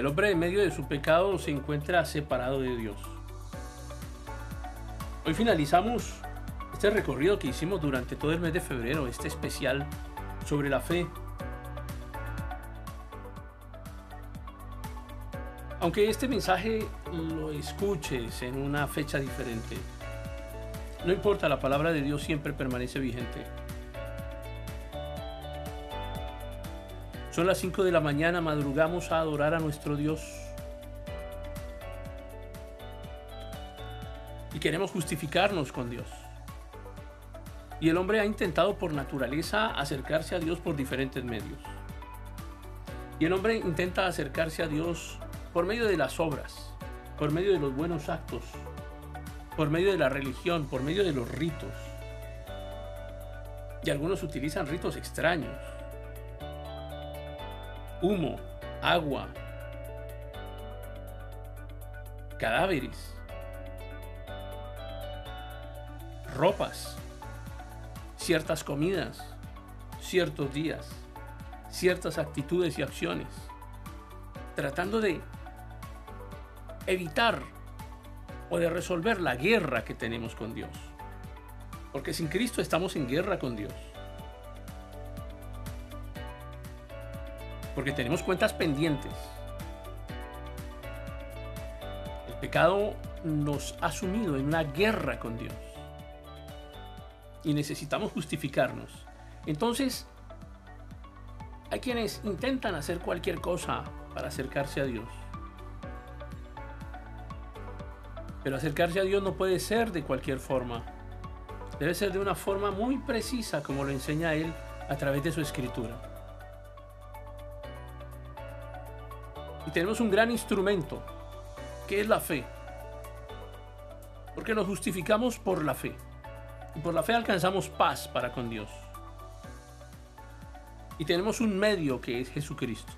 El hombre en medio de su pecado se encuentra separado de Dios. Hoy finalizamos este recorrido que hicimos durante todo el mes de febrero, este especial sobre la fe. Aunque este mensaje lo escuches en una fecha diferente, no importa, la palabra de Dios siempre permanece vigente. Son las 5 de la mañana, madrugamos a adorar a nuestro Dios. Y queremos justificarnos con Dios. Y el hombre ha intentado por naturaleza acercarse a Dios por diferentes medios. Y el hombre intenta acercarse a Dios por medio de las obras, por medio de los buenos actos, por medio de la religión, por medio de los ritos. Y algunos utilizan ritos extraños. Humo, agua, cadáveres, ropas, ciertas comidas, ciertos días, ciertas actitudes y acciones, tratando de evitar o de resolver la guerra que tenemos con Dios. Porque sin Cristo estamos en guerra con Dios. Porque tenemos cuentas pendientes. El pecado nos ha sumido en una guerra con Dios. Y necesitamos justificarnos. Entonces, hay quienes intentan hacer cualquier cosa para acercarse a Dios. Pero acercarse a Dios no puede ser de cualquier forma. Debe ser de una forma muy precisa como lo enseña Él a través de su escritura. Y tenemos un gran instrumento, que es la fe. Porque nos justificamos por la fe. Y por la fe alcanzamos paz para con Dios. Y tenemos un medio que es Jesucristo.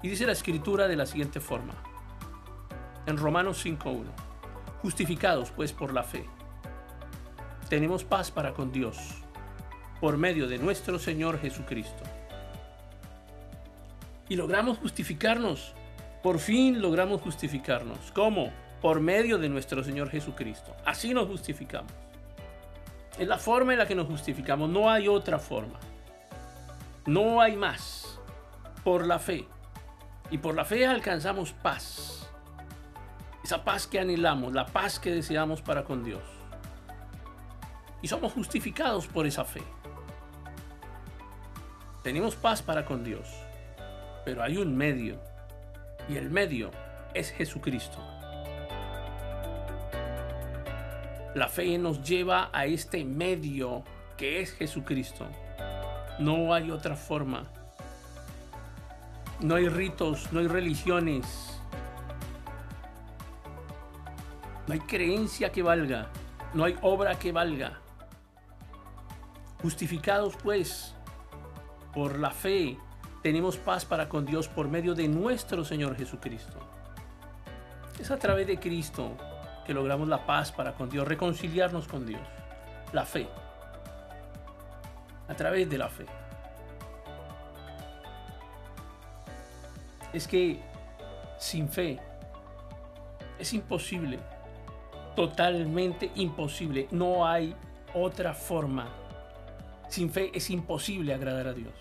Y dice la escritura de la siguiente forma en Romanos 5.1. Justificados pues por la fe, tenemos paz para con Dios por medio de nuestro Señor Jesucristo. Y logramos justificarnos. Por fin logramos justificarnos. ¿Cómo? Por medio de nuestro Señor Jesucristo. Así nos justificamos. Es la forma en la que nos justificamos. No hay otra forma. No hay más. Por la fe. Y por la fe alcanzamos paz esa paz que anhelamos, la paz que deseamos para con Dios. Y somos justificados por esa fe. Tenemos paz para con Dios, pero hay un medio, y el medio es Jesucristo. La fe nos lleva a este medio que es Jesucristo. No hay otra forma. No hay ritos, no hay religiones, No hay creencia que valga, no hay obra que valga. Justificados pues por la fe, tenemos paz para con Dios por medio de nuestro Señor Jesucristo. Es a través de Cristo que logramos la paz para con Dios, reconciliarnos con Dios. La fe. A través de la fe. Es que sin fe es imposible totalmente imposible. No hay otra forma. Sin fe es imposible agradar a Dios.